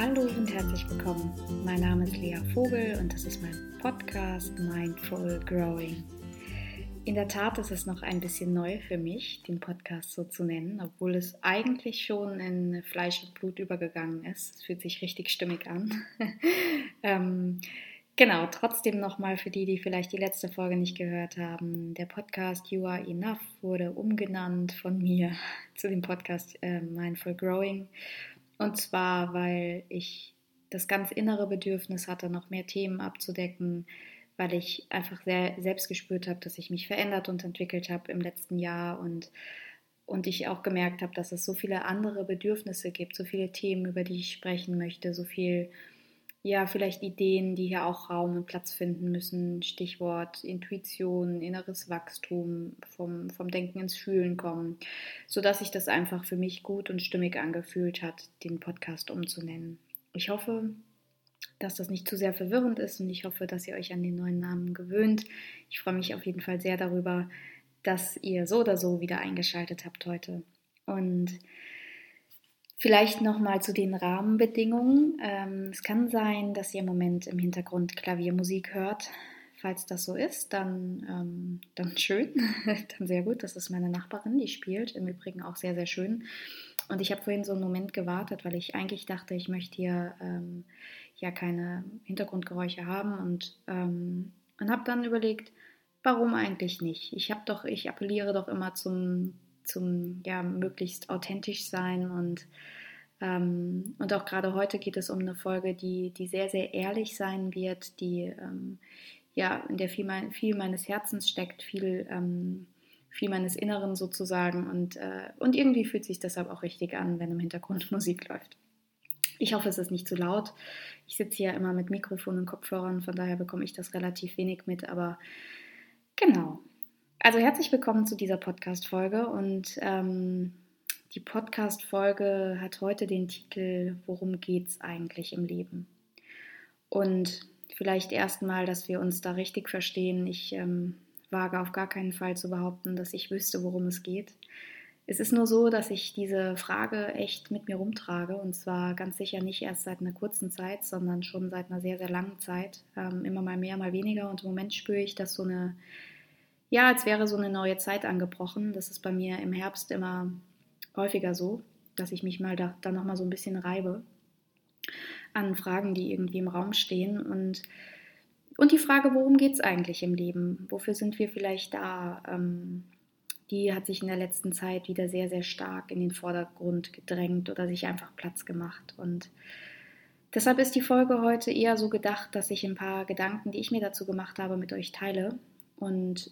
Hallo und herzlich willkommen. Mein Name ist Lea Vogel und das ist mein Podcast Mindful Growing. In der Tat ist es noch ein bisschen neu für mich, den Podcast so zu nennen, obwohl es eigentlich schon in Fleisch und Blut übergegangen ist. Es fühlt sich richtig stimmig an. ähm, genau, trotzdem nochmal für die, die vielleicht die letzte Folge nicht gehört haben. Der Podcast You Are Enough wurde umgenannt von mir zu dem Podcast äh, Mindful Growing und zwar, weil ich das ganz innere Bedürfnis hatte, noch mehr Themen abzudecken, weil ich einfach sehr selbst gespürt habe, dass ich mich verändert und entwickelt habe im letzten Jahr. Und, und ich auch gemerkt habe, dass es so viele andere Bedürfnisse gibt, so viele Themen, über die ich sprechen möchte, so viel ja, vielleicht Ideen, die hier auch Raum und Platz finden müssen. Stichwort Intuition, inneres Wachstum, vom, vom Denken ins Fühlen kommen, sodass sich das einfach für mich gut und stimmig angefühlt hat, den Podcast umzunennen. Ich hoffe, dass das nicht zu sehr verwirrend ist und ich hoffe, dass ihr euch an den neuen Namen gewöhnt. Ich freue mich auf jeden Fall sehr darüber, dass ihr so oder so wieder eingeschaltet habt heute. Und Vielleicht nochmal zu den Rahmenbedingungen. Ähm, es kann sein, dass ihr im Moment im Hintergrund Klaviermusik hört. Falls das so ist, dann, ähm, dann schön, dann sehr gut. Das ist meine Nachbarin, die spielt. Im Übrigen auch sehr, sehr schön. Und ich habe vorhin so einen Moment gewartet, weil ich eigentlich dachte, ich möchte hier ähm, ja keine Hintergrundgeräusche haben und, ähm, und habe dann überlegt, warum eigentlich nicht? Ich habe doch, ich appelliere doch immer zum zum ja, möglichst authentisch sein und ähm, und auch gerade heute geht es um eine Folge, die, die sehr, sehr ehrlich sein wird, die ähm, ja, in der viel, mein, viel meines Herzens steckt, viel, ähm, viel meines Inneren sozusagen. Und, äh, und irgendwie fühlt sich deshalb auch richtig an, wenn im Hintergrund Musik läuft. Ich hoffe, es ist nicht zu laut. Ich sitze hier immer mit Mikrofon und Kopfhörern, von daher bekomme ich das relativ wenig mit, aber genau. Also herzlich willkommen zu dieser Podcast-Folge und ähm, die Podcast-Folge hat heute den Titel Worum geht's eigentlich im Leben? Und vielleicht erstmal, dass wir uns da richtig verstehen. Ich ähm, wage auf gar keinen Fall zu behaupten, dass ich wüsste, worum es geht. Es ist nur so, dass ich diese Frage echt mit mir rumtrage und zwar ganz sicher nicht erst seit einer kurzen Zeit, sondern schon seit einer sehr, sehr langen Zeit. Ähm, immer mal mehr, mal weniger und im Moment spüre ich, dass so eine ja, als wäre so eine neue Zeit angebrochen. Das ist bei mir im Herbst immer häufiger so, dass ich mich mal da, da nochmal so ein bisschen reibe an Fragen, die irgendwie im Raum stehen. Und, und die Frage, worum geht es eigentlich im Leben? Wofür sind wir vielleicht da? Ähm, die hat sich in der letzten Zeit wieder sehr, sehr stark in den Vordergrund gedrängt oder sich einfach Platz gemacht. Und deshalb ist die Folge heute eher so gedacht, dass ich ein paar Gedanken, die ich mir dazu gemacht habe, mit euch teile. Und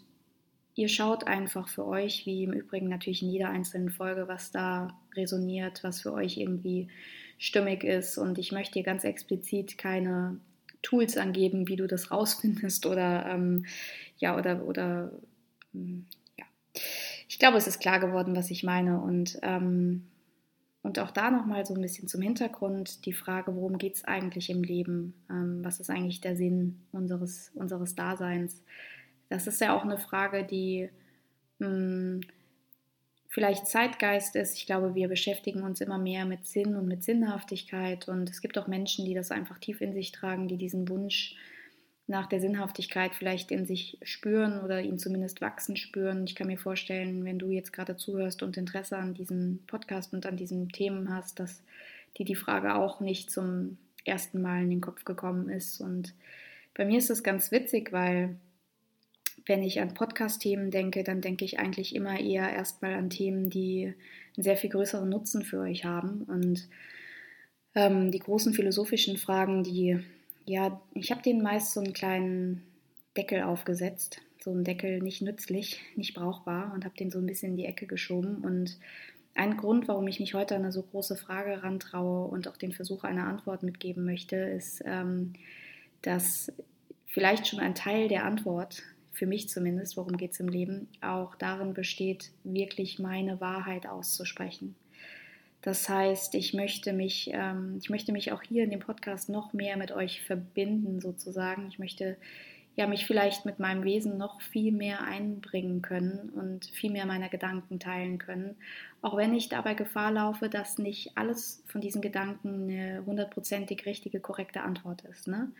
ihr schaut einfach für euch, wie im Übrigen natürlich in jeder einzelnen Folge, was da resoniert, was für euch irgendwie stimmig ist. Und ich möchte hier ganz explizit keine Tools angeben, wie du das rausfindest oder ähm, ja oder oder hm, ja. Ich glaube, es ist klar geworden, was ich meine und ähm, und auch da nochmal so ein bisschen zum Hintergrund die Frage, worum geht es eigentlich im Leben? Ähm, was ist eigentlich der Sinn unseres, unseres Daseins? Das ist ja auch eine Frage, die mh, hm, vielleicht Zeitgeist ist. Ich glaube, wir beschäftigen uns immer mehr mit Sinn und mit Sinnhaftigkeit. Und es gibt auch Menschen, die das einfach tief in sich tragen, die diesen Wunsch nach der Sinnhaftigkeit vielleicht in sich spüren oder ihn zumindest wachsen spüren. Ich kann mir vorstellen, wenn du jetzt gerade zuhörst und Interesse an diesem Podcast und an diesen Themen hast, dass dir die Frage auch nicht zum ersten Mal in den Kopf gekommen ist. Und bei mir ist das ganz witzig, weil wenn ich an Podcast-Themen denke, dann denke ich eigentlich immer eher erstmal an Themen, die einen sehr viel größeren Nutzen für euch haben. Und ähm, die großen philosophischen Fragen, die, ja, ich habe denen meist so einen kleinen Deckel aufgesetzt. So einen Deckel nicht nützlich, nicht brauchbar und habe den so ein bisschen in die Ecke geschoben. Und ein Grund, warum ich mich heute an eine so große Frage rantraue und auch den Versuch einer Antwort mitgeben möchte, ist, ähm, dass vielleicht schon ein Teil der Antwort für mich zumindest, worum geht es im Leben, auch darin besteht, wirklich meine Wahrheit auszusprechen. Das heißt, ich möchte mich, ähm, ich möchte mich auch hier in dem Podcast noch mehr mit euch verbinden, sozusagen. Ich möchte ja, mich vielleicht mit meinem Wesen noch viel mehr einbringen können und viel mehr meiner Gedanken teilen können. Auch wenn ich dabei Gefahr laufe, dass nicht alles von diesen Gedanken eine hundertprozentig richtige, korrekte Antwort ist. Ne?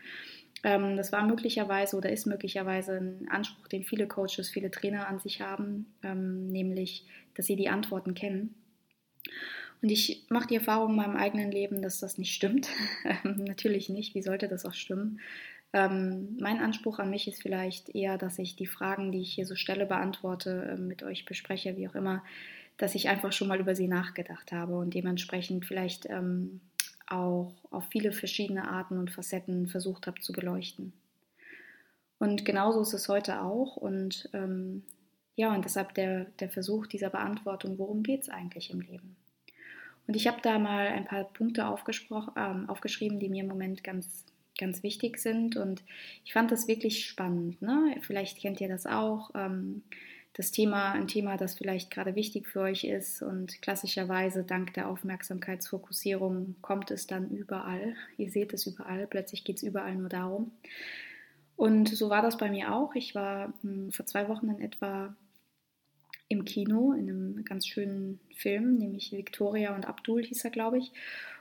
Ähm, das war möglicherweise oder ist möglicherweise ein Anspruch, den viele Coaches, viele Trainer an sich haben, ähm, nämlich, dass sie die Antworten kennen. Und ich mache die Erfahrung in meinem eigenen Leben, dass das nicht stimmt. Natürlich nicht. Wie sollte das auch stimmen? Ähm, mein Anspruch an mich ist vielleicht eher, dass ich die Fragen, die ich hier so stelle, beantworte, mit euch bespreche, wie auch immer, dass ich einfach schon mal über sie nachgedacht habe und dementsprechend vielleicht auch auf viele verschiedene Arten und Facetten versucht habe zu beleuchten. Und genauso ist es heute auch. Und ähm, ja, und deshalb der, der Versuch dieser Beantwortung, worum geht es eigentlich im Leben? Und ich habe da mal ein paar Punkte ähm, aufgeschrieben, die mir im Moment ganz ganz wichtig sind. Und ich fand das wirklich spannend. Ne? Vielleicht kennt ihr das auch. Ähm, das Thema, ein Thema, das vielleicht gerade wichtig für euch ist. Und klassischerweise dank der Aufmerksamkeitsfokussierung kommt es dann überall. Ihr seht es überall. Plötzlich geht es überall nur darum. Und so war das bei mir auch. Ich war hm, vor zwei Wochen in etwa im Kino in einem ganz schönen Film, nämlich Victoria und Abdul hieß er, glaube ich.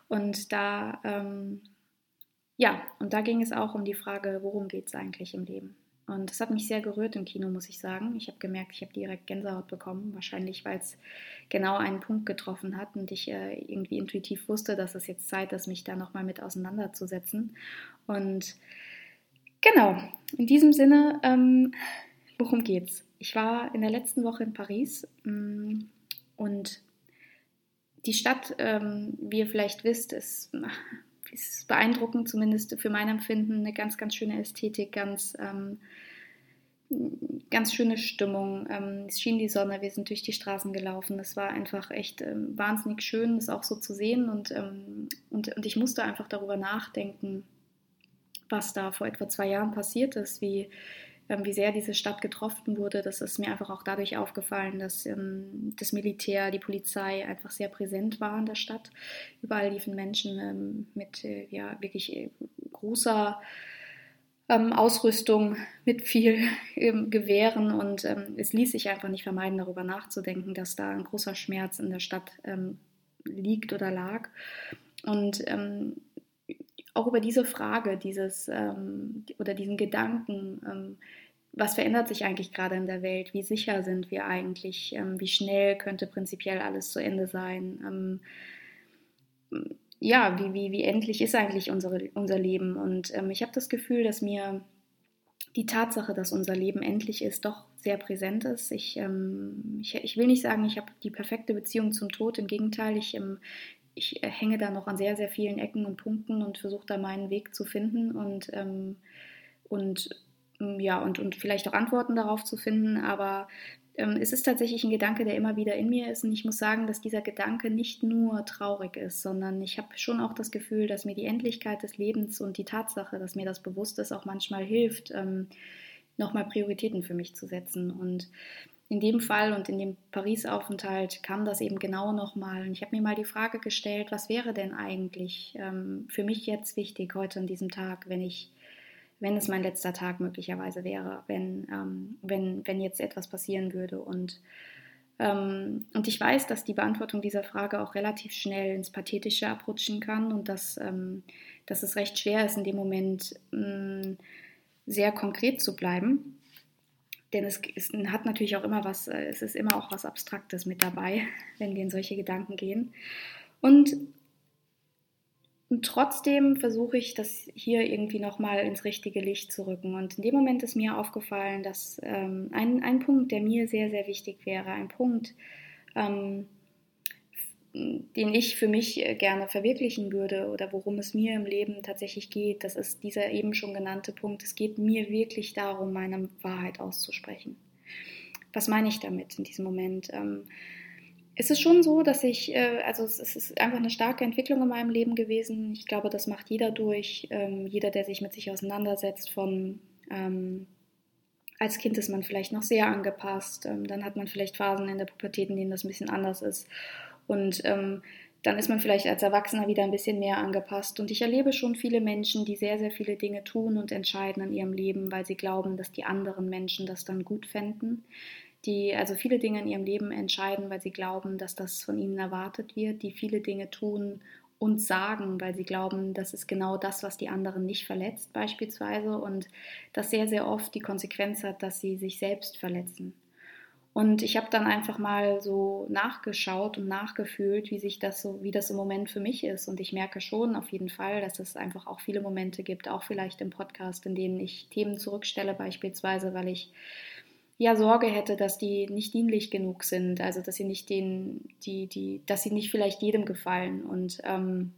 Und da ähm, ja, und da ging es auch um die Frage, worum geht es eigentlich im Leben? Und das hat mich sehr gerührt im Kino, muss ich sagen. Ich habe gemerkt, ich habe direkt Gänsehaut bekommen, wahrscheinlich weil es genau einen Punkt getroffen hat und ich äh, irgendwie intuitiv wusste, dass es jetzt Zeit ist, mich da nochmal mit auseinanderzusetzen. Und genau, in diesem Sinne, ähm, worum geht's? Ich war in der letzten Woche in Paris mh, mm, und die Stadt, ähm, wie ihr vielleicht wisst, ist ist beeindruckend, zumindest für mein Empfinden, eine ganz, ganz schöne Ästhetik, ganz, ähm, ganz schöne Stimmung. Ähm, es schien die Sonne, wir sind durch die Straßen gelaufen. Es war einfach echt ähm, wahnsinnig schön, das auch so zu sehen und, ähm, und, und ich musste einfach darüber nachdenken, was da vor etwa zwei Jahren passiert ist, wie wie sehr diese Stadt getroffen wurde. Das ist mir einfach auch dadurch aufgefallen, dass ähm, das Militär, die Polizei einfach sehr präsent war in der Stadt. Überall liefen Menschen ähm, mit äh, ja, wirklich äh, großer Ausrüstung, mit viel Gewehren und es ließ sich einfach nicht vermeiden, darüber nachzudenken, dass da ein großer Schmerz in der Stadt liegt oder lag. Und auch über diese Frage, dieses ähm, oder diesen Gedanken, ähm, was verändert sich eigentlich gerade in der Welt? Wie sicher sind wir eigentlich? Ähm, wie schnell könnte prinzipiell alles zu Ende sein? Ähm, ja, wie, wie, wie endlich ist eigentlich unsere, unser Leben? Und ähm, ich habe das Gefühl, dass mir die Tatsache, dass unser Leben endlich ist, doch sehr präsent ist. Ich, ähm, ich, ich, will nicht sagen, ich habe die perfekte Beziehung zum Tod. Im Gegenteil, ich, ähm, ich äh, hänge da noch an sehr, sehr vielen Ecken und Punkten und versuche da meinen Weg zu finden und, ähm, und mm, ja, und, und vielleicht auch Antworten darauf zu finden. Aber ähm, es ist tatsächlich ein Gedanke, der immer wieder in mir ist. Und ich muss sagen, dass dieser Gedanke nicht nur traurig ist, sondern ich habe schon auch das Gefühl, dass mir die Endlichkeit des Lebens und die Tatsache, dass mir das bewusst ist, auch manchmal hilft, ähm, nochmal Prioritäten für mich zu setzen. Und in dem Fall und in dem Paris-Aufenthalt kam das eben genau nochmal. Und ich habe mir mal die Frage gestellt, was wäre denn eigentlich ähm, für mich jetzt wichtig heute an diesem Tag, wenn ich, wenn es mein letzter Tag möglicherweise wäre, wenn, ähm, wenn, wenn jetzt etwas passieren würde. Und, ähm, und ich weiß, dass die Beantwortung dieser Frage auch relativ schnell ins Pathetische abrutschen kann und dass, ähm, dass es recht schwer ist, in dem Moment mh, mm, sehr konkret zu bleiben denn es, es, hat natürlich auch immer was, äh, es ist immer auch was Abstraktes mit dabei, wenn wir in solche Gedanken gehen. Und, und trotzdem versuche ich, das hier irgendwie nochmal ins richtige Licht zu rücken. Und in dem Moment ist mir aufgefallen, dass ähm, ein, ein Punkt, der mir sehr, sehr wichtig wäre, ein Punkt, ähm, den ich für mich äh, gerne verwirklichen würde oder worum es mir im Leben tatsächlich geht, das ist dieser eben schon genannte Punkt. Es geht mir wirklich darum, meine Wahrheit auszusprechen. Was meine ich damit in diesem Moment? Ähm, es ist schon so, dass ich, äh, also es ist einfach eine starke Entwicklung in meinem Leben gewesen. Ich glaube, das macht jeder durch, ähm, jeder, der sich mit sich auseinandersetzt, von ähm, als Kind ist man vielleicht noch sehr angepasst, dann hat man vielleicht Phasen in der Pubertät, in denen das ein bisschen anders ist. Und ähm, dann ist man vielleicht als Erwachsener wieder ein bisschen mehr angepasst. Und ich erlebe schon viele Menschen, die sehr, sehr viele Dinge tun und entscheiden in ihrem Leben, weil sie glauben, dass die anderen Menschen das dann gut fänden. Die also viele Dinge in ihrem Leben entscheiden, weil sie glauben, dass das von ihnen erwartet wird, die viele Dinge tun und sagen, weil sie glauben, das ist genau das, was die anderen nicht verletzt beispielsweise und das sehr, sehr oft die Konsequenz hat, dass sie sich selbst verletzen. Und ich habe dann einfach mal so nachgeschaut und nachgefühlt, wie sich das so, wie das im Moment für mich ist. Und ich merke schon auf jeden Fall, dass es einfach auch viele Momente gibt, auch vielleicht im Podcast, in denen ich Themen zurückstelle, beispielsweise, weil ich ja Sorge hätte, dass die nicht dienlich genug sind, also dass sie nicht den, die, die, dass sie nicht vielleicht jedem gefallen. Und ähm,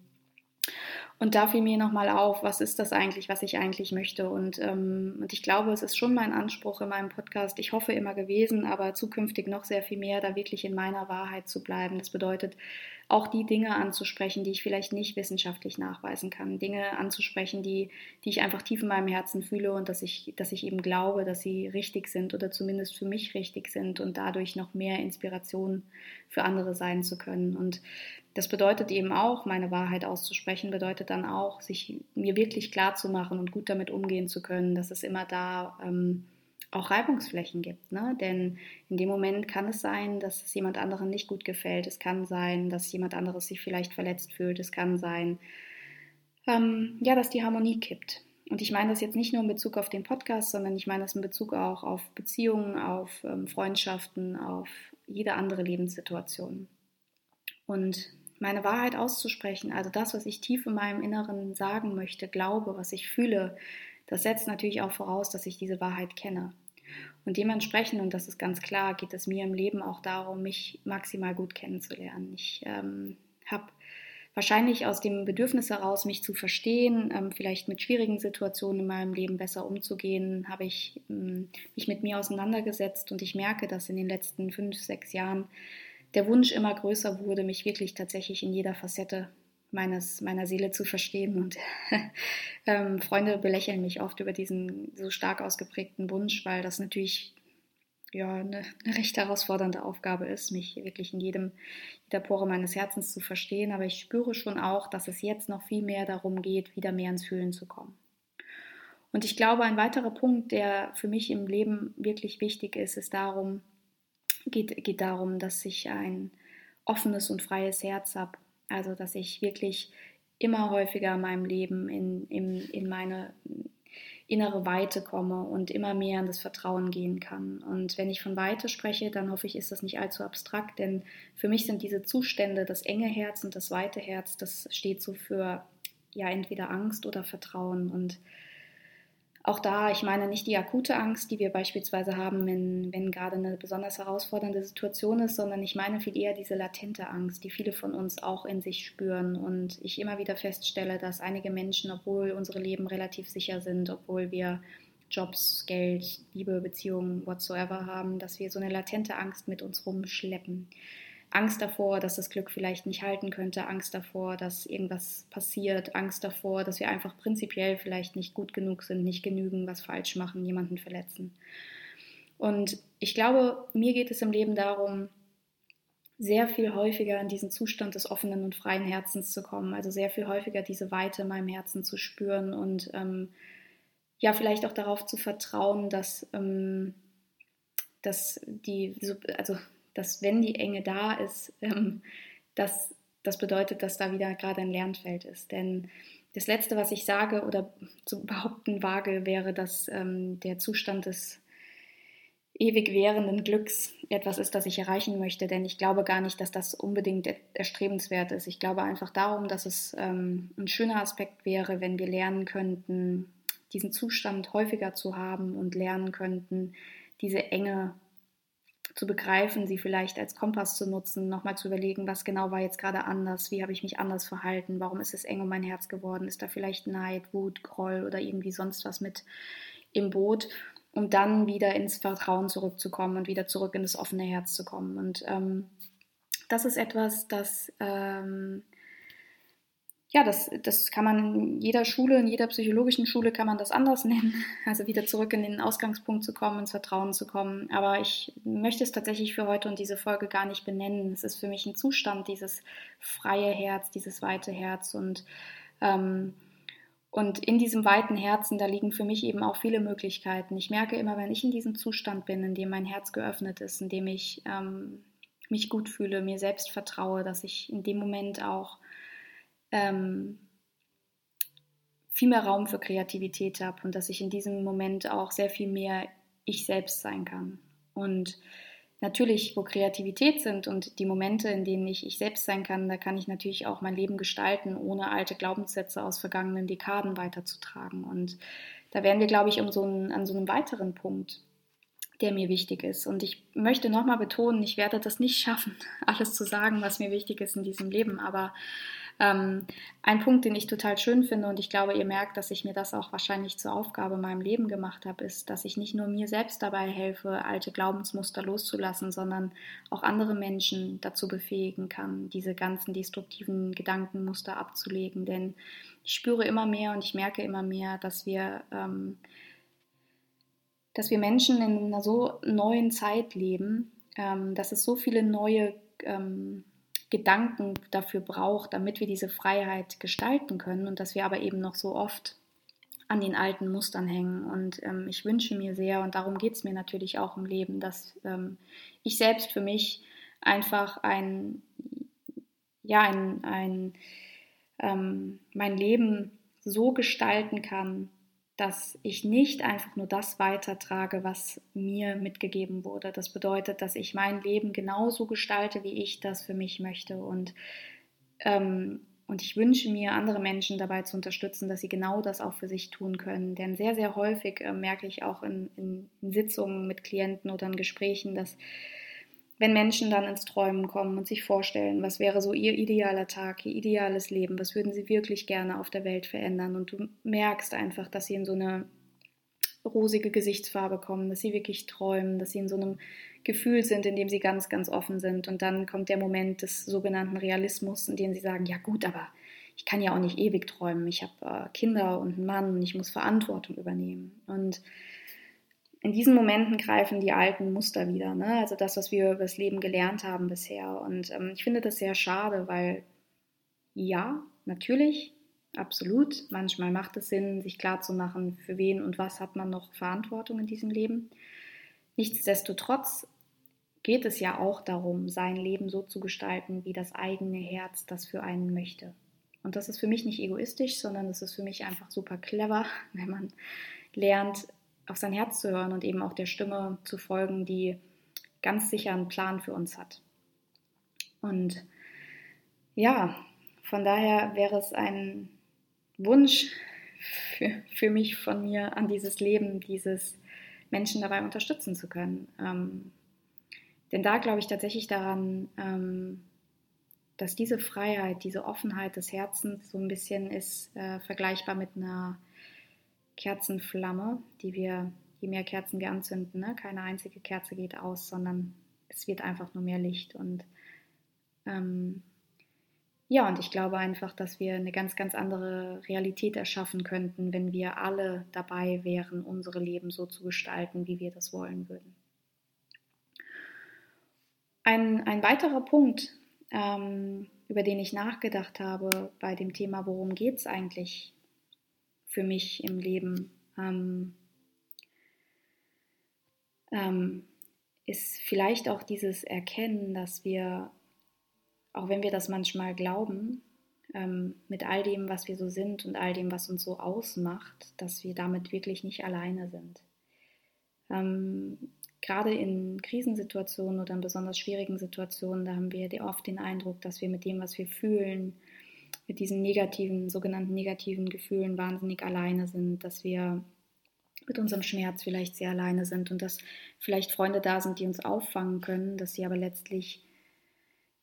und da fiel mir nochmal auf, was ist das eigentlich, was ich eigentlich möchte. Und, ähm, und ich glaube, es ist schon mein Anspruch in meinem Podcast, ich hoffe immer gewesen, aber zukünftig noch sehr viel mehr, da wirklich in meiner Wahrheit zu bleiben. Das bedeutet, auch die Dinge anzusprechen, die ich vielleicht nicht wissenschaftlich nachweisen kann. Dinge anzusprechen, die, die ich einfach tief in meinem Herzen fühle und dass ich, dass ich eben glaube, dass sie richtig sind oder zumindest für mich richtig sind und dadurch noch mehr Inspiration für andere sein zu können. Und das bedeutet eben auch, meine Wahrheit auszusprechen, bedeutet dann auch, sich mir wirklich klar zu machen und gut damit umgehen zu können, dass es immer da ähm, auch Reibungsflächen gibt. Ne? Denn in dem Moment kann es sein, dass es jemand anderen nicht gut gefällt. Es kann sein, dass jemand anderes sich vielleicht verletzt fühlt. Es kann sein, ähm, ja, dass die Harmonie kippt. Und ich meine das jetzt nicht nur in Bezug auf den Podcast, sondern ich meine das in Bezug auch auf Beziehungen, auf ähm, Freundschaften, auf jede andere Lebenssituation. Und meine Wahrheit auszusprechen, also das, was ich tief in meinem Inneren sagen möchte, glaube, was ich fühle, das setzt natürlich auch voraus, dass ich diese Wahrheit kenne. Und dementsprechend, und das ist ganz klar, geht es mir im Leben auch darum, mich maximal gut kennenzulernen. Ich ähm, habe wahrscheinlich aus dem Bedürfnis heraus, mich zu verstehen, ähm, vielleicht mit schwierigen Situationen in meinem Leben besser umzugehen, habe ich ähm, mich mit mir auseinandergesetzt und ich merke, dass in den letzten fünf, sechs Jahren der Wunsch immer größer wurde, mich wirklich tatsächlich in jeder Facette meines, meiner Seele zu verstehen. Und ähm, Freunde belächeln mich oft über diesen so stark ausgeprägten Wunsch, weil das natürlich ja, eine, eine recht herausfordernde Aufgabe ist, mich wirklich in jedem, jeder Pore meines Herzens zu verstehen. Aber ich spüre schon auch, dass es jetzt noch viel mehr darum geht, wieder mehr ins Fühlen zu kommen. Und ich glaube, ein weiterer Punkt, der für mich im Leben wirklich wichtig ist, ist darum, geht, geht darum, dass ich ein offenes und freies Herz habe also, dass ich wirklich immer häufiger in meinem Leben in, in, in meine innere Weite komme und immer mehr in das Vertrauen gehen kann. Und wenn ich von Weite spreche, dann hoffe ich, ist das nicht allzu abstrakt, denn für mich sind diese Zustände, das enge Herz und das weite Herz, das steht so für ja entweder Angst oder Vertrauen. Und auch da, ich meine nicht die akute Angst, die wir beispielsweise haben, wenn, wenn gerade eine besonders herausfordernde Situation ist, sondern ich meine viel eher diese latente Angst, die viele von uns auch in sich spüren. Und ich immer wieder feststelle, dass einige Menschen, obwohl unsere Leben relativ sicher sind, obwohl wir Jobs, Geld, Liebe, Beziehungen, whatsoever haben, dass wir so eine latente Angst mit uns rumschleppen. Angst davor, dass das Glück vielleicht nicht halten könnte, Angst davor, dass irgendwas passiert, Angst davor, dass wir einfach prinzipiell vielleicht nicht gut genug sind, nicht genügen, was falsch machen, jemanden verletzen. Und ich glaube, mir geht es im Leben darum, sehr viel häufiger in diesen Zustand des offenen und freien Herzens zu kommen, also sehr viel häufiger diese Weite in meinem Herzen zu spüren und ähm, ja, vielleicht auch darauf zu vertrauen, dass, ähm, dass die, also dass wenn die Enge da ist, ähm, dass das bedeutet, dass da wieder gerade ein Lernfeld ist. Denn das Letzte, was ich sage oder zu behaupten wage, wäre, dass ähm, der Zustand des ewig währenden Glücks etwas ist, das ich erreichen möchte. Denn ich glaube gar nicht, dass das unbedingt erstrebenswert ist. Ich glaube einfach darum, dass es ähm, ein schöner Aspekt wäre, wenn wir lernen könnten, diesen Zustand häufiger zu haben und lernen könnten, diese Enge zu begreifen, sie vielleicht als Kompass zu nutzen, nochmal zu überlegen, was genau war jetzt gerade anders, wie habe ich mich anders verhalten, warum ist es eng um mein Herz geworden, ist da vielleicht Neid, Wut, Groll oder irgendwie sonst was mit im Boot, um dann wieder ins Vertrauen zurückzukommen und wieder zurück in das offene Herz zu kommen. Und ähm, das ist etwas, das ähm, ja, das, das kann man in jeder Schule, in jeder psychologischen Schule kann man das anders nennen. Also wieder zurück in den Ausgangspunkt zu kommen, ins Vertrauen zu kommen. Aber ich möchte es tatsächlich für heute und diese Folge gar nicht benennen. Es ist für mich ein Zustand, dieses freie Herz, dieses weite Herz. Und, ähm, und in diesem weiten Herzen, da liegen für mich eben auch viele Möglichkeiten. Ich merke immer, wenn ich in diesem Zustand bin, in dem mein Herz geöffnet ist, in dem ich ähm, mich gut fühle, mir selbst vertraue, dass ich in dem Moment auch ähm, viel mehr Raum für Kreativität habe und dass ich in diesem Moment auch sehr viel mehr ich selbst sein kann. Und natürlich, wo Kreativität sind und die Momente, in denen ich ich selbst sein kann, da kann ich natürlich auch mein Leben gestalten, ohne alte Glaubenssätze aus vergangenen Dekaden weiterzutragen. Und da wären wir, glaube ich, um so einen, an so einem weiteren Punkt, der mir wichtig ist. Und ich möchte nochmal betonen, ich werde das nicht schaffen, alles zu sagen, was mir wichtig ist in diesem Leben, aber ähm, ein Punkt, den ich total schön finde und ich glaube, ihr merkt, dass ich mir das auch wahrscheinlich zur Aufgabe in meinem Leben gemacht habe, ist, dass ich nicht nur mir selbst dabei helfe, alte Glaubensmuster loszulassen, sondern auch andere Menschen dazu befähigen kann, diese ganzen destruktiven Gedankenmuster abzulegen. Denn ich spüre immer mehr und ich merke immer mehr, dass wir, ähm, dass wir Menschen in einer so neuen Zeit leben, ähm, dass es so viele neue ähm, Gedanken dafür braucht, damit wir diese Freiheit gestalten können und dass wir aber eben noch so oft an den alten Mustern hängen. Und ähm, ich wünsche mir sehr, und darum geht es mir natürlich auch im Leben, dass ähm, ich selbst für mich einfach ein, ja, ein, ein ähm, mein Leben so gestalten kann, dass ich nicht einfach nur das weitertrage, was mir mitgegeben wurde. Das bedeutet, dass ich mein Leben genauso gestalte, wie ich das für mich möchte. Und, ähm, und ich wünsche mir, andere Menschen dabei zu unterstützen, dass sie genau das auch für sich tun können. Denn sehr, sehr häufig äh, merke ich auch in, in, in Sitzungen mit Klienten oder in Gesprächen, dass wenn Menschen dann ins Träumen kommen und sich vorstellen, was wäre so ihr idealer Tag, ihr ideales Leben, was würden sie wirklich gerne auf der Welt verändern? Und du merkst einfach, dass sie in so eine rosige Gesichtsfarbe kommen, dass sie wirklich träumen, dass sie in so einem Gefühl sind, in dem sie ganz, ganz offen sind. Und dann kommt der Moment des sogenannten Realismus, in dem sie sagen, ja gut, aber ich kann ja auch nicht ewig träumen, ich habe äh, Kinder und einen Mann und ich muss Verantwortung übernehmen. Und in diesen Momenten greifen die alten Muster wieder, ne? also das, was wir über das Leben gelernt haben bisher. Und ähm, ich finde das sehr schade, weil ja, natürlich, absolut, manchmal macht es Sinn, sich klarzumachen, für wen und was hat man noch Verantwortung in diesem Leben. Nichtsdestotrotz geht es ja auch darum, sein Leben so zu gestalten, wie das eigene Herz das für einen möchte. Und das ist für mich nicht egoistisch, sondern das ist für mich einfach super clever, wenn man lernt, auf sein Herz zu hören und eben auch der Stimme zu folgen, die ganz sicher einen Plan für uns hat. Und ja, von daher wäre es ein Wunsch für, für mich von mir an dieses Leben, dieses Menschen dabei unterstützen zu können. Ähm, denn da glaube ich tatsächlich daran, ähm, dass diese Freiheit, diese Offenheit des Herzens so ein bisschen ist äh, vergleichbar mit einer Kerzenflamme, die wir, je mehr Kerzen wir anzünden, ne? keine einzige Kerze geht aus, sondern es wird einfach nur mehr Licht. Und ähm, ja, und ich glaube einfach, dass wir eine ganz, ganz andere Realität erschaffen könnten, wenn wir alle dabei wären, unsere Leben so zu gestalten, wie wir das wollen würden. Ein, ein weiterer Punkt, ähm, über den ich nachgedacht habe bei dem Thema, worum geht es eigentlich für mich im Leben, ähm, ähm, ist vielleicht auch dieses Erkennen, dass wir, auch wenn wir das manchmal glauben, ähm, mit all dem, was wir so sind und all dem, was uns so ausmacht, dass wir damit wirklich nicht alleine sind. Ähm, gerade in Krisensituationen oder in besonders schwierigen Situationen, da haben wir oft den Eindruck, dass wir mit dem, was wir fühlen, mit diesen negativen, sogenannten negativen Gefühlen wahnsinnig alleine sind, dass wir mit unserem Schmerz vielleicht sehr alleine sind und dass vielleicht Freunde da sind, die uns auffangen können, dass sie aber letztlich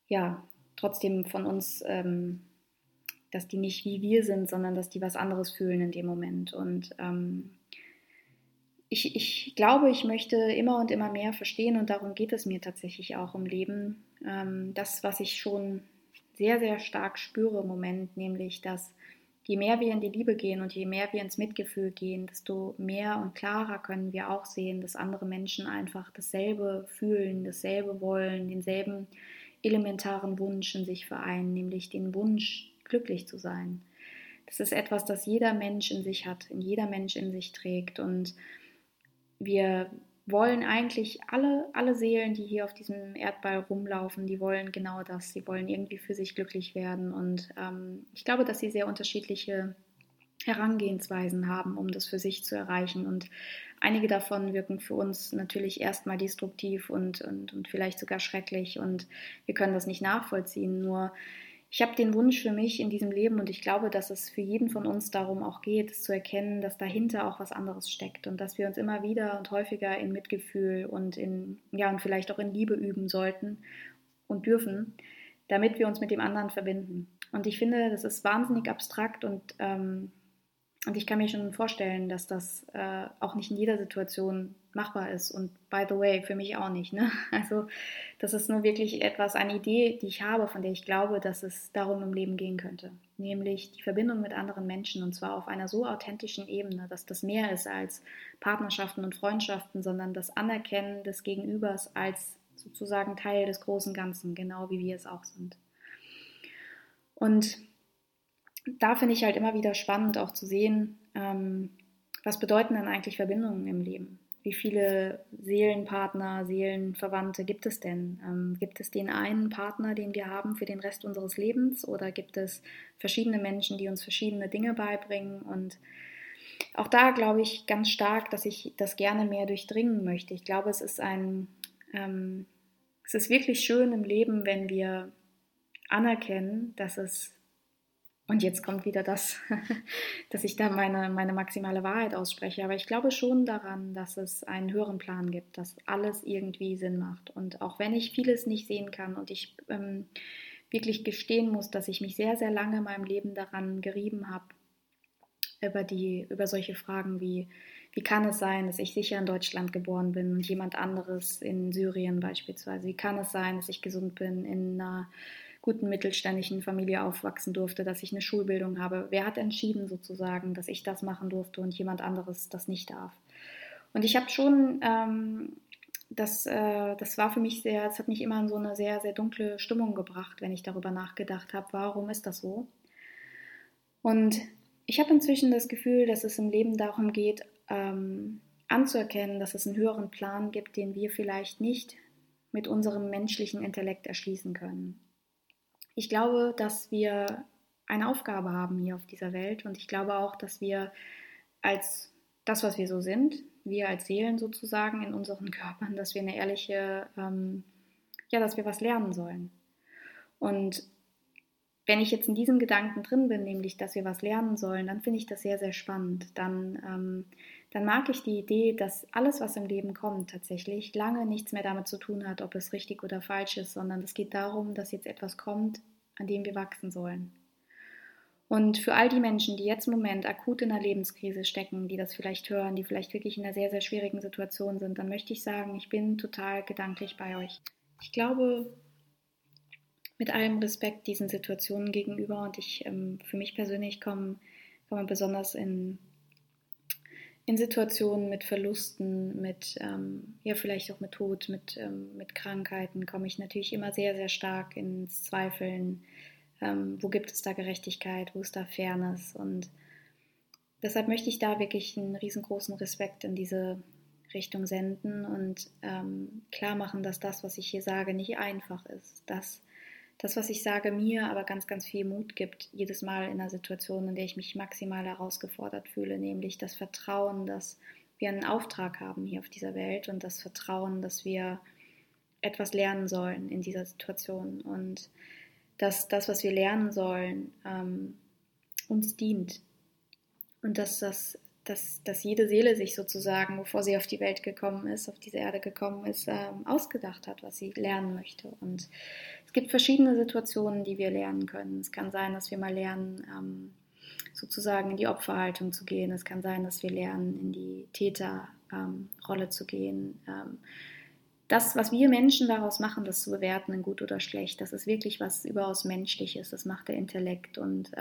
ja trotzdem von uns, ähm, dass die nicht wie wir sind, sondern dass die was anderes fühlen in dem Moment. Und ähm, ich, ich glaube, ich möchte immer und immer mehr verstehen und darum geht es mir tatsächlich auch im Leben. Ähm, das, was ich schon sehr, sehr stark spüre im Moment, nämlich dass je mehr wir in die Liebe gehen und je mehr wir ins Mitgefühl gehen, desto mehr und klarer können wir auch sehen, dass andere Menschen einfach dasselbe fühlen, dasselbe wollen, denselben elementaren Wunsch in sich vereinen, nämlich den Wunsch, glücklich zu sein. Das ist etwas, das jeder Mensch in sich hat, jeder Mensch in sich trägt. Und wir wollen eigentlich alle, alle Seelen, die hier auf diesem Erdball rumlaufen, die wollen genau das. Sie wollen irgendwie für sich glücklich werden. Und ähm, ich glaube, dass sie sehr unterschiedliche Herangehensweisen haben, um das für sich zu erreichen. Und einige davon wirken für uns natürlich erstmal destruktiv und, und, und vielleicht sogar schrecklich. Und wir können das nicht nachvollziehen. Nur ich habe den Wunsch für mich in diesem Leben und ich glaube, dass es für jeden von uns darum auch geht, zu erkennen, dass dahinter auch was anderes steckt und dass wir uns immer wieder und häufiger in Mitgefühl und in ja und vielleicht auch in Liebe üben sollten und dürfen, damit wir uns mit dem anderen verbinden. Und ich finde, das ist wahnsinnig abstrakt und ähm, und ich kann mir schon vorstellen, dass das äh, auch nicht in jeder Situation machbar ist. Und by the way, für mich auch nicht. Ne? Also das ist nur wirklich etwas, eine Idee, die ich habe, von der ich glaube, dass es darum im Leben gehen könnte. Nämlich die Verbindung mit anderen Menschen und zwar auf einer so authentischen Ebene, dass das mehr ist als Partnerschaften und Freundschaften, sondern das Anerkennen des Gegenübers als sozusagen Teil des großen Ganzen, genau wie wir es auch sind. Und da finde ich halt immer wieder spannend auch zu sehen, ähm, was bedeuten dann eigentlich Verbindungen im Leben? Wie viele Seelenpartner, Seelenverwandte gibt es denn? Ähm, gibt es den einen Partner, den wir haben für den Rest unseres Lebens oder gibt es verschiedene Menschen, die uns verschiedene Dinge beibringen? Und auch da glaube ich ganz stark, dass ich das gerne mehr durchdringen möchte. Ich glaube, es ist ein, ähm, es ist wirklich schön im Leben, wenn wir anerkennen, dass es und jetzt kommt wieder das, dass ich da meine, meine maximale Wahrheit ausspreche. Aber ich glaube schon daran, dass es einen höheren Plan gibt, dass alles irgendwie Sinn macht. Und auch wenn ich vieles nicht sehen kann und ich ähm, wirklich gestehen muss, dass ich mich sehr, sehr lange in meinem Leben daran gerieben habe, über, die, über solche Fragen wie, wie kann es sein, dass ich sicher in Deutschland geboren bin und jemand anderes in Syrien beispielsweise? Wie kann es sein, dass ich gesund bin in einer guten mittelständischen Familie aufwachsen durfte, dass ich eine Schulbildung habe. Wer hat entschieden sozusagen, dass ich das machen durfte und jemand anderes das nicht darf? Und ich habe schon, ähm, das, äh, das war für mich sehr, es hat mich immer in so eine sehr, sehr dunkle Stimmung gebracht, wenn ich darüber nachgedacht habe, warum ist das so? Und ich habe inzwischen das Gefühl, dass es im Leben darum geht, ähm, anzuerkennen, dass es einen höheren Plan gibt, den wir vielleicht nicht mit unserem menschlichen Intellekt erschließen können ich glaube, dass wir eine Aufgabe haben hier auf dieser Welt und ich glaube auch, dass wir als das, was wir so sind, wir als Seelen sozusagen in unseren Körpern, dass wir eine ehrliche, ähm, ja, dass wir was lernen sollen. Und wenn ich jetzt in diesem Gedanken drin bin, nämlich, dass wir was lernen sollen, dann finde ich das sehr, sehr spannend. Dann, ähm, dann mag ich die Idee, dass alles, was im Leben kommt, tatsächlich lange nichts mehr damit zu tun hat, ob es richtig oder falsch ist, sondern es geht darum, dass jetzt etwas kommt, an dem wir wachsen sollen. Und für all die Menschen, die jetzt im Moment akut in einer Lebenskrise stecken, die das vielleicht hören, die vielleicht wirklich in einer sehr, sehr schwierigen Situation sind, dann möchte ich sagen, ich bin total gedanklich bei euch. Ich glaube, mit allem Respekt diesen Situationen gegenüber und ich ähm, für mich persönlich komme, komme besonders in, in Situationen mit Verlusten, mit ähm, ja vielleicht auch mit Tod, mit, ähm, mit Krankheiten, komme ich natürlich immer sehr, sehr stark ins Zweifeln, ähm, wo gibt es da Gerechtigkeit, wo ist da Fairness? Und deshalb möchte ich da wirklich einen riesengroßen Respekt in diese Richtung senden und ähm, klar machen, dass das, was ich hier sage, nicht einfach ist, dass das, was ich sage, mir aber ganz, ganz viel Mut gibt, jedes Mal in einer Situation, in der ich mich maximal herausgefordert fühle, nämlich das Vertrauen, dass wir einen Auftrag haben hier auf dieser Welt und das Vertrauen, dass wir etwas lernen sollen in dieser Situation und dass das, was wir lernen sollen, ähm, uns dient und dass das dass, dass jede Seele sich sozusagen, bevor sie auf die Welt gekommen ist, auf diese Erde gekommen ist, ähm, ausgedacht hat, was sie lernen möchte. Und gibt verschiedene Situationen, die wir lernen können. Es kann sein, dass wir mal lernen, ähm, sozusagen in die Opferhaltung zu gehen. Es kann sein, dass wir lernen, in die Täterrolle ähm, zu gehen. Ähm, das, was wir Menschen daraus machen, das zu bewerten, in gut oder schlecht, das ist wirklich was überaus Menschliches, das macht der Intellekt. Und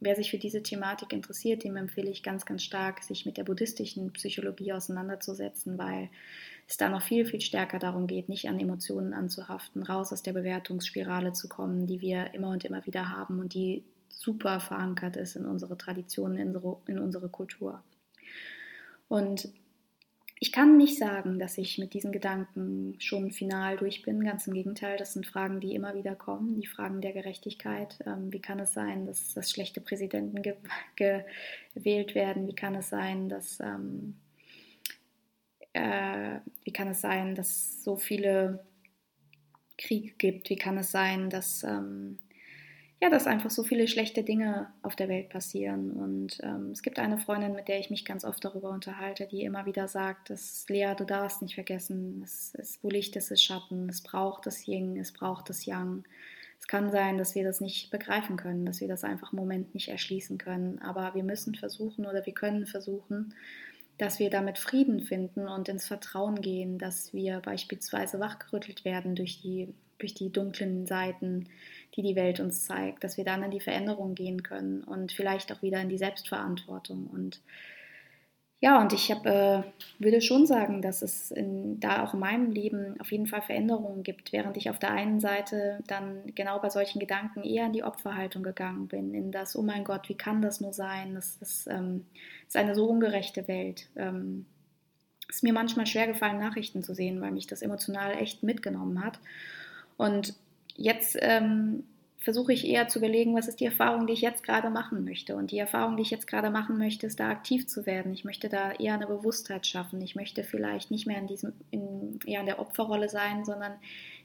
wer sich für diese Thematik interessiert, dem empfehle ich ganz, ganz stark, sich mit der buddhistischen Psychologie auseinanderzusetzen, weil es da noch viel, viel stärker darum geht, nicht an Emotionen anzuhaften, raus aus der Bewertungsspirale zu kommen, die wir immer und immer wieder haben und die super verankert ist in unsere Traditionen, in unsere, in unsere Kultur. Und ich kann nicht sagen, dass ich mit diesen Gedanken schon final durch bin. Ganz im Gegenteil, das sind Fragen, die immer wieder kommen. Die Fragen der Gerechtigkeit. Ähm, wie kann es sein, dass, dass schlechte Präsidenten ge gewählt werden? Wie kann es sein, dass ähm, äh, wie kann es sein, dass es so viele Kriege gibt? Wie kann es sein, dass ähm, ja, dass einfach so viele schlechte Dinge auf der Welt passieren. Und ähm, es gibt eine Freundin, mit der ich mich ganz oft darüber unterhalte, die immer wieder sagt, dass Lea, du darfst nicht vergessen, es ist wo Licht ist, ist Schatten, es braucht das Yin, es braucht das Yang. Es kann sein, dass wir das nicht begreifen können, dass wir das einfach im Moment nicht erschließen können, aber wir müssen versuchen oder wir können versuchen, dass wir damit Frieden finden und ins Vertrauen gehen, dass wir beispielsweise wachgerüttelt werden durch die, durch die dunklen Seiten, die die Welt uns zeigt, dass wir dann in die Veränderung gehen können und vielleicht auch wieder in die Selbstverantwortung. Und ja, und ich hab, äh, würde schon sagen, dass es in, da auch in meinem Leben auf jeden Fall Veränderungen gibt, während ich auf der einen Seite dann genau bei solchen Gedanken eher in die Opferhaltung gegangen bin, in das, oh mein Gott, wie kann das nur sein? Das, das ähm, ist eine so ungerechte Welt. Ähm, es ist mir manchmal schwer gefallen, Nachrichten zu sehen, weil mich das emotional echt mitgenommen hat. Und jetzt ähm, versuche ich eher zu überlegen, was ist die Erfahrung, die ich jetzt gerade machen möchte. Und die Erfahrung, die ich jetzt gerade machen möchte, ist da aktiv zu werden. Ich möchte da eher eine Bewusstheit schaffen. Ich möchte vielleicht nicht mehr in diesem, in, eher in der Opferrolle sein, sondern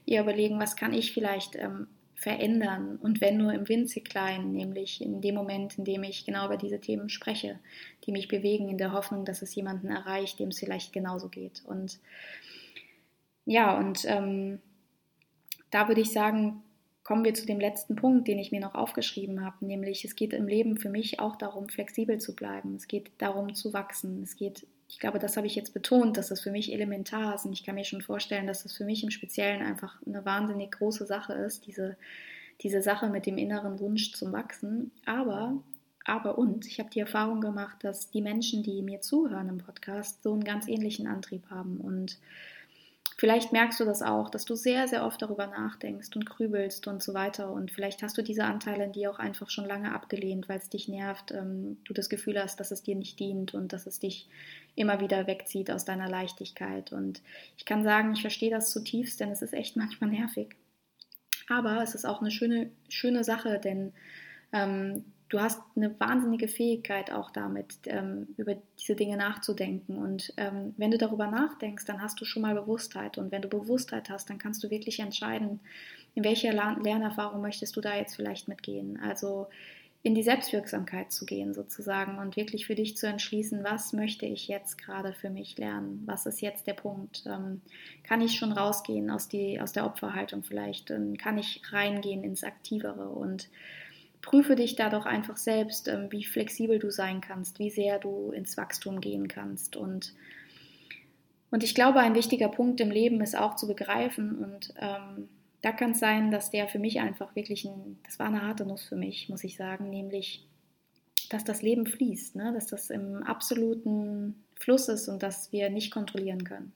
eher überlegen, was kann ich vielleicht ähm, verändern. Und wenn nur im winzig kleinen, nämlich in dem Moment, in dem ich genau über diese Themen spreche, die mich bewegen, in der Hoffnung, dass es jemanden erreicht, dem es vielleicht genauso geht. Und ja, und ähm, da würde ich sagen, kommen wir zu dem letzten Punkt, den ich mir noch aufgeschrieben habe, nämlich es geht im Leben für mich auch darum, flexibel zu bleiben. Es geht darum zu wachsen. Es geht, ich glaube, das habe ich jetzt betont, dass das für mich elementar ist und ich kann mir schon vorstellen, dass das für mich im Speziellen einfach eine wahnsinnig große Sache ist, diese, diese Sache mit dem inneren Wunsch zum Wachsen. Aber, aber und, ich habe die Erfahrung gemacht, dass die Menschen, die mir zuhören im Podcast, so einen ganz ähnlichen Antrieb haben und Vielleicht merkst du das auch, dass du sehr, sehr oft darüber nachdenkst und grübelst und so weiter. Und vielleicht hast du diese Anteile in dir auch einfach schon lange abgelehnt, weil es dich nervt, ähm, du das Gefühl hast, dass es dir nicht dient und dass es dich immer wieder wegzieht aus deiner Leichtigkeit. Und ich kann sagen, ich verstehe das zutiefst, denn es ist echt manchmal nervig. Aber es ist auch eine schöne, schöne Sache, denn ähm, du hast eine wahnsinnige Fähigkeit auch damit, ähm, über diese Dinge nachzudenken. Und ähm, wenn du darüber nachdenkst, dann hast du schon mal Bewusstheit. Und wenn du Bewusstheit hast, dann kannst du wirklich entscheiden, in welche Lernerfahrung möchtest du da jetzt vielleicht mitgehen. Also in die Selbstwirksamkeit zu gehen sozusagen und wirklich für dich zu entschließen, was möchte ich jetzt gerade für mich lernen? Was ist jetzt der Punkt? Ähm, kann ich schon rausgehen aus, die, aus der Opferhaltung vielleicht? Und kann ich reingehen ins Aktivere? Und prüfe dich da doch einfach selbst, ähm, wie flexibel du sein kannst, wie sehr du ins Wachstum gehen kannst. Und, und ich glaube, ein wichtiger Punkt im Leben ist auch zu begreifen. Und ähm, da kann es sein, dass der für mich einfach wirklich ein, das war eine harte Nuss für mich, muss ich sagen, nämlich, dass das Leben fließt, ne? dass das im absoluten Fluss ist und dass wir nicht kontrollieren können.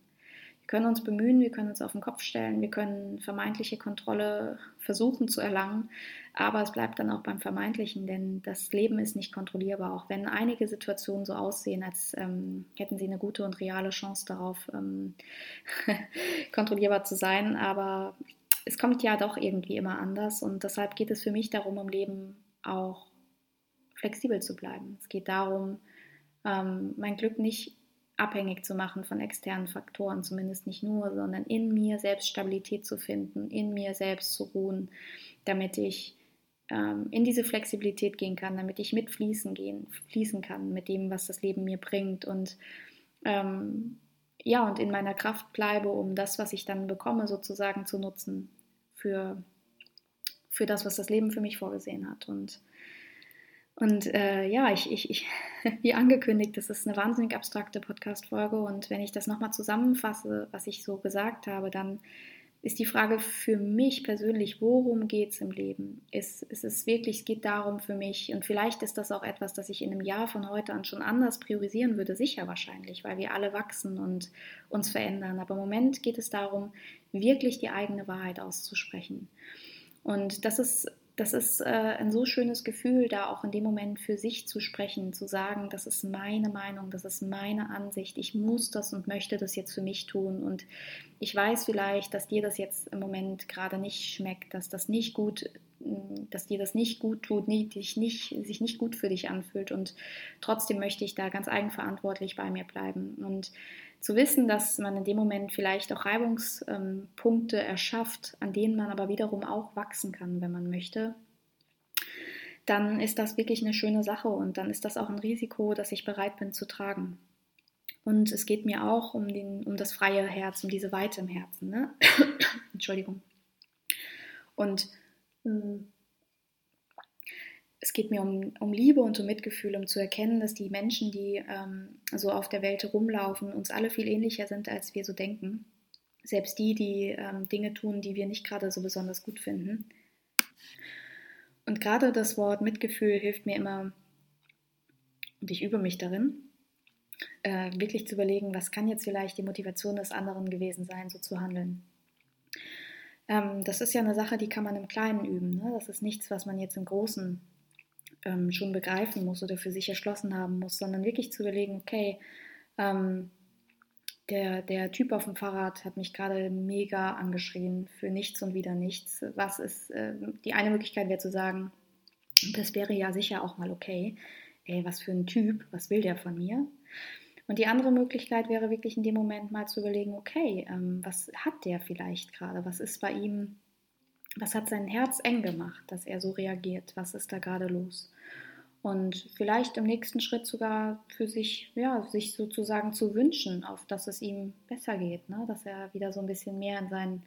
Wir können uns bemühen, wir können uns auf den Kopf stellen, wir können vermeintliche Kontrolle versuchen zu erlangen, aber es bleibt dann auch beim Vermeintlichen, denn das Leben ist nicht kontrollierbar, auch wenn einige Situationen so aussehen, als ähm, hätten sie eine gute und reale Chance darauf, ähm, kontrollierbar zu sein, aber es kommt ja doch irgendwie immer anders und deshalb geht es für mich darum, im Leben auch flexibel zu bleiben. Es geht darum, ähm, mein Glück nicht abhängig zu machen von externen Faktoren, zumindest nicht nur, sondern in mir selbst Stabilität zu finden, in mir selbst zu ruhen, damit ich ähm, in diese Flexibilität gehen kann, damit ich mitfließen gehen, fließen kann mit dem, was das Leben mir bringt und ähm, ja, und in meiner Kraft bleibe, um das, was ich dann bekomme, sozusagen zu nutzen für, für das, was das Leben für mich vorgesehen hat. Und Und äh, ja, ich, ich, ich, wie angekündigt, das ist eine wahnsinnig abstrakte Podcast-Folge. Und wenn ich das nochmal zusammenfasse, was ich so gesagt habe, dann ist die Frage für mich persönlich, worum geht es im Leben? Ist, ist es wirklich, es geht darum für mich, und vielleicht ist das auch etwas, das ich in einem Jahr von heute an schon anders priorisieren würde, sicher wahrscheinlich, weil wir alle wachsen und uns verändern. Aber im Moment geht es darum, wirklich die eigene Wahrheit auszusprechen. Und das ist das ist äh, ein so schönes Gefühl, da auch in dem Moment für sich zu sprechen, zu sagen, das ist meine Meinung, das ist meine Ansicht, ich muss das und möchte das jetzt für mich tun. Und ich weiß vielleicht, dass dir das jetzt im Moment gerade nicht schmeckt, dass das nicht gut, mm, dass dir das nicht gut tut, nicht, dich nicht, sich nicht gut für dich anfühlt. Und trotzdem möchte ich da ganz eigenverantwortlich bei mir bleiben. Und zu wissen, dass man in dem Moment vielleicht auch Reibungspunkte erschafft, an denen man aber wiederum auch wachsen kann, wenn man möchte, dann ist das wirklich eine schöne Sache und dann ist das auch ein Risiko, das ich bereit bin zu tragen. Und es geht mir auch um, den, um das freie Herz, um diese Weite im Herzen. Ne? Entschuldigung. Und hm, es geht mir um, um Liebe und um Mitgefühl, um zu erkennen, dass die Menschen, die ähm, so auf der Welt rumlaufen, uns alle viel ähnlicher sind, als wir so denken. Selbst die, die ähm, Dinge tun, die wir nicht gerade so besonders gut finden. Und gerade das Wort Mitgefühl hilft mir immer, und ich übe mich darin, äh, wirklich zu überlegen, was kann jetzt vielleicht die Motivation des anderen gewesen sein, so zu handeln. Ähm, das ist ja eine Sache, die kann man im Kleinen üben. Ne? Das ist nichts, was man jetzt im Großen ähm, schon begreifen muss oder für sich erschlossen haben muss, sondern wirklich zu überlegen, okay, ähm, der, der Typ auf dem Fahrrad hat mich gerade mega angeschrien für nichts und wieder nichts. Was ist, äh, die eine Möglichkeit wäre zu sagen, das wäre ja sicher auch mal okay. Ey, was für ein Typ, was will der von mir? Und die andere Möglichkeit wäre wirklich in dem Moment mal zu überlegen, okay, ähm, was hat der vielleicht gerade? Was ist bei ihm was hat sein Herz eng gemacht, dass er so reagiert? Was ist da gerade los? Und vielleicht im nächsten Schritt sogar für sich, ja, sich sozusagen zu wünschen, auf dass es ihm besser geht, ne? dass er wieder so ein bisschen mehr in, sein,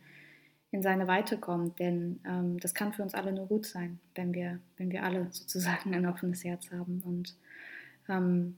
in seine Weite kommt. Denn ähm, das kann für uns alle nur gut sein, wenn wir, wenn wir alle sozusagen ein offenes Herz haben. Und ähm,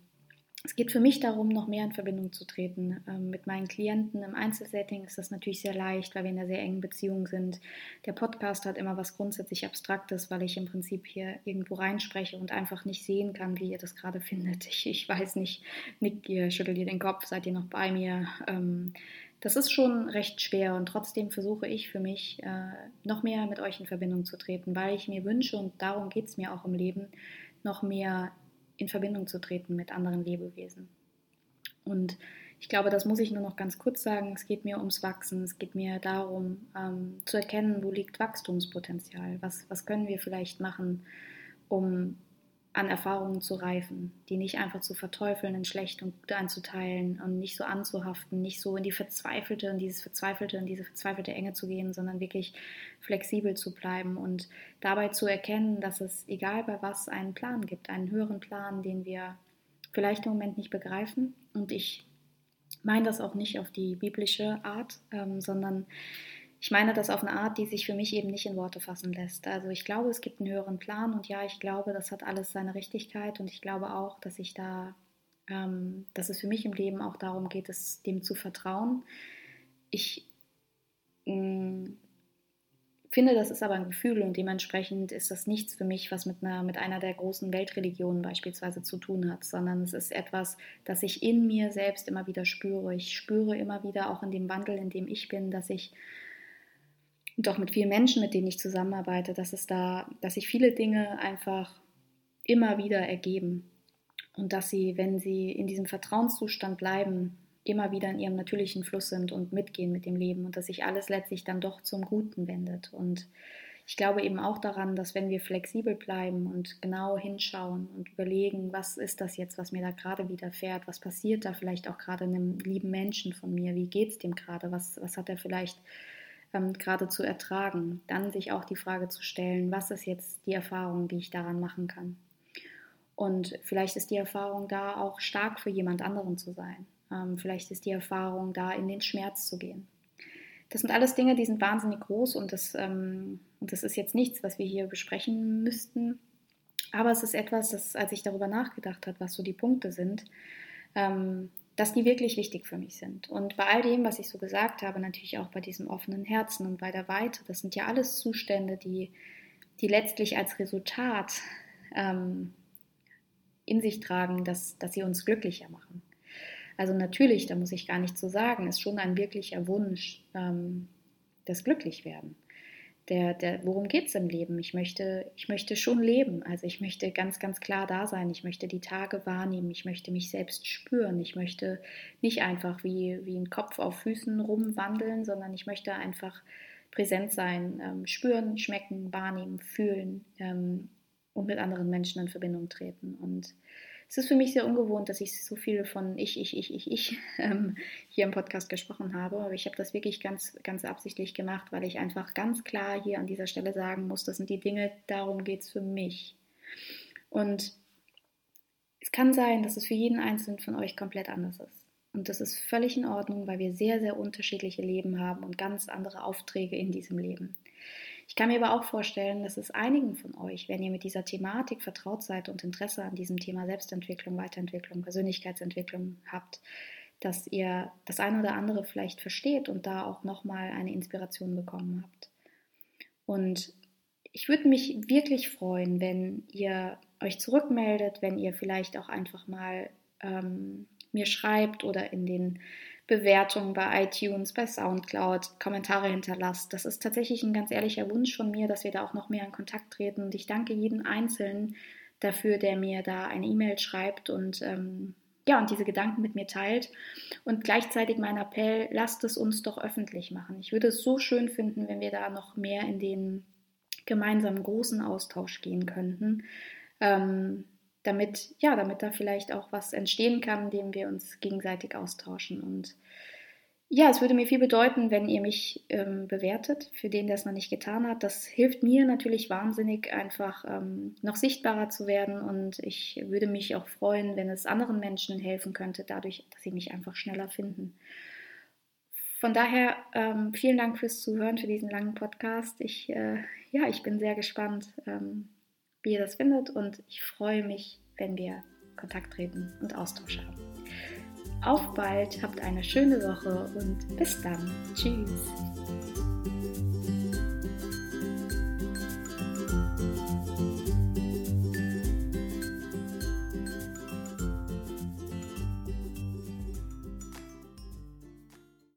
es geht für mich darum, noch mehr in Verbindung zu treten. Ähm, mit meinen Klienten im Einzelsetting ist das natürlich sehr leicht, weil wir in einer sehr engen Beziehung sind. Der Podcast hat immer was grundsätzlich Abstraktes, weil ich im Prinzip hier irgendwo reinspreche und einfach nicht sehen kann, wie ihr das gerade findet. Ich, ich weiß nicht, nickt ihr, schüttelt ihr den Kopf, seid ihr noch bei mir? Ähm, das ist schon recht schwer und trotzdem versuche ich für mich äh, noch mehr mit euch in Verbindung zu treten, weil ich mir wünsche, und darum geht es mir auch im Leben, noch mehr in Verbindung zu treten mit anderen Lebewesen. Und ich glaube, das muss ich nur noch ganz kurz sagen. Es geht mir ums Wachsen. Es geht mir darum, ähm, zu erkennen, wo liegt Wachstumspotenzial. Was, was können wir vielleicht machen, um an Erfahrungen zu reifen, die nicht einfach zu verteufeln, in schlecht und gut einzuteilen und nicht so anzuhaften, nicht so in die verzweifelte, in dieses verzweifelte, in diese verzweifelte Enge zu gehen, sondern wirklich flexibel zu bleiben und dabei zu erkennen, dass es egal bei was einen Plan gibt, einen höheren Plan, den wir vielleicht im Moment nicht begreifen. Und ich meine das auch nicht auf die biblische Art, ähm, sondern ich meine das auf eine Art, die sich für mich eben nicht in Worte fassen lässt. Also ich glaube, es gibt einen höheren Plan und ja, ich glaube, das hat alles seine Richtigkeit und ich glaube auch, dass ich da, ähm, dass es für mich im Leben auch darum geht, es dem zu vertrauen. Ich mh, mm, finde, das ist aber ein Gefühl und dementsprechend ist das nichts für mich, was mit einer, mit einer der großen Weltreligionen beispielsweise zu tun hat, sondern es ist etwas, das ich in mir selbst immer wieder spüre. Ich spüre immer wieder auch in dem Wandel, in dem ich bin, dass ich und auch mit vielen Menschen, mit denen ich zusammenarbeite, dass es da, dass sich viele Dinge einfach immer wieder ergeben und dass sie, wenn sie in diesem Vertrauenszustand bleiben, immer wieder in ihrem natürlichen Fluss sind und mitgehen mit dem Leben und dass sich alles letztlich dann doch zum Guten wendet. Und ich glaube eben auch daran, dass wenn wir flexibel bleiben und genau hinschauen und überlegen, was ist das jetzt, was mir da gerade widerfährt, was passiert da vielleicht auch gerade einem lieben Menschen von mir, wie geht es dem gerade, was, was hat er vielleicht ähm, gerade zu ertragen, dann sich auch die Frage zu stellen, was ist jetzt die Erfahrung, die ich daran machen kann. Und vielleicht ist die Erfahrung da auch stark für jemand anderen zu sein. Ähm, vielleicht ist die Erfahrung da, in den Schmerz zu gehen. Das sind alles Dinge, die sind wahnsinnig groß und das, ähm, und das ist jetzt nichts, was wir hier besprechen müssten. Aber es ist etwas, das, als ich darüber nachgedacht habe, was so die Punkte sind, ähm, dass die wirklich wichtig für mich sind. Und bei all dem, was ich so gesagt habe, natürlich auch bei diesem offenen Herzen und bei der Weite, das sind ja alles Zustände, die, die letztlich als Resultat ähm, in sich tragen, dass, dass sie uns glücklicher machen. Also natürlich, da muss ich gar nichts zu sagen, ist schon ein wirklicher Wunsch, ähm, das Glücklichwerden der, der, worum geht es im Leben? Ich möchte, ich möchte schon leben. Also ich möchte ganz, ganz klar da sein. Ich möchte die Tage wahrnehmen. Ich möchte mich selbst spüren. Ich möchte nicht einfach wie, wie ein Kopf auf Füßen rumwandeln, sondern ich möchte einfach präsent sein, ähm, spüren, schmecken, wahrnehmen, fühlen ähm, und mit anderen Menschen in Verbindung treten. Und es ist für mich sehr ungewohnt, dass ich so viel von ich, ich, ich, ich, ich ähm, hier im Podcast gesprochen habe. Aber ich habe das wirklich ganz, ganz absichtlich gemacht, weil ich einfach ganz klar hier an dieser Stelle sagen muss, das sind die Dinge, darum geht es für mich. Und es kann sein, dass es für jeden Einzelnen von euch komplett anders ist. Und das ist völlig in Ordnung, weil wir sehr, sehr unterschiedliche Leben haben und ganz andere Aufträge in diesem Leben. Ich kann mir aber auch vorstellen, dass es einigen von euch, wenn ihr mit dieser Thematik vertraut seid und Interesse an diesem Thema Selbstentwicklung, Weiterentwicklung, Persönlichkeitsentwicklung habt, dass ihr das eine oder andere vielleicht versteht und da auch nochmal eine Inspiration bekommen habt. Und ich würde mich wirklich freuen, wenn ihr euch zurückmeldet, wenn ihr vielleicht auch einfach mal ähm, mir schreibt oder in den Bewertungen bei iTunes, bei SoundCloud, Kommentare hinterlasst. Das ist tatsächlich ein ganz ehrlicher Wunsch von mir, dass wir da auch noch mehr in Kontakt treten. Und ich danke jedem Einzelnen dafür, der mir da eine E-Mail schreibt und ähm, ja, und diese Gedanken mit mir teilt. Und gleichzeitig mein Appell, lasst es uns doch öffentlich machen. Ich würde es so schön finden, wenn wir da noch mehr in den gemeinsamen großen Austausch gehen könnten. Ähm, damit, ja, damit da vielleicht auch was entstehen kann, indem wir uns gegenseitig austauschen. Und ja, es würde mir viel bedeuten, wenn ihr mich ähm, bewertet, für den, der es noch nicht getan hat. Das hilft mir natürlich wahnsinnig, einfach ähm, noch sichtbarer zu werden. Und ich würde mich auch freuen, wenn es anderen Menschen helfen könnte, dadurch, dass sie mich einfach schneller finden. Von daher ähm, vielen Dank fürs Zuhören, für diesen langen Podcast. Ich, äh, ja, ich bin sehr gespannt, ähm, wie ihr das findet und ich freue mich, wenn wir Kontakt treten und Austausch haben. Auf bald, habt eine schöne Woche und bis dann. Tschüss.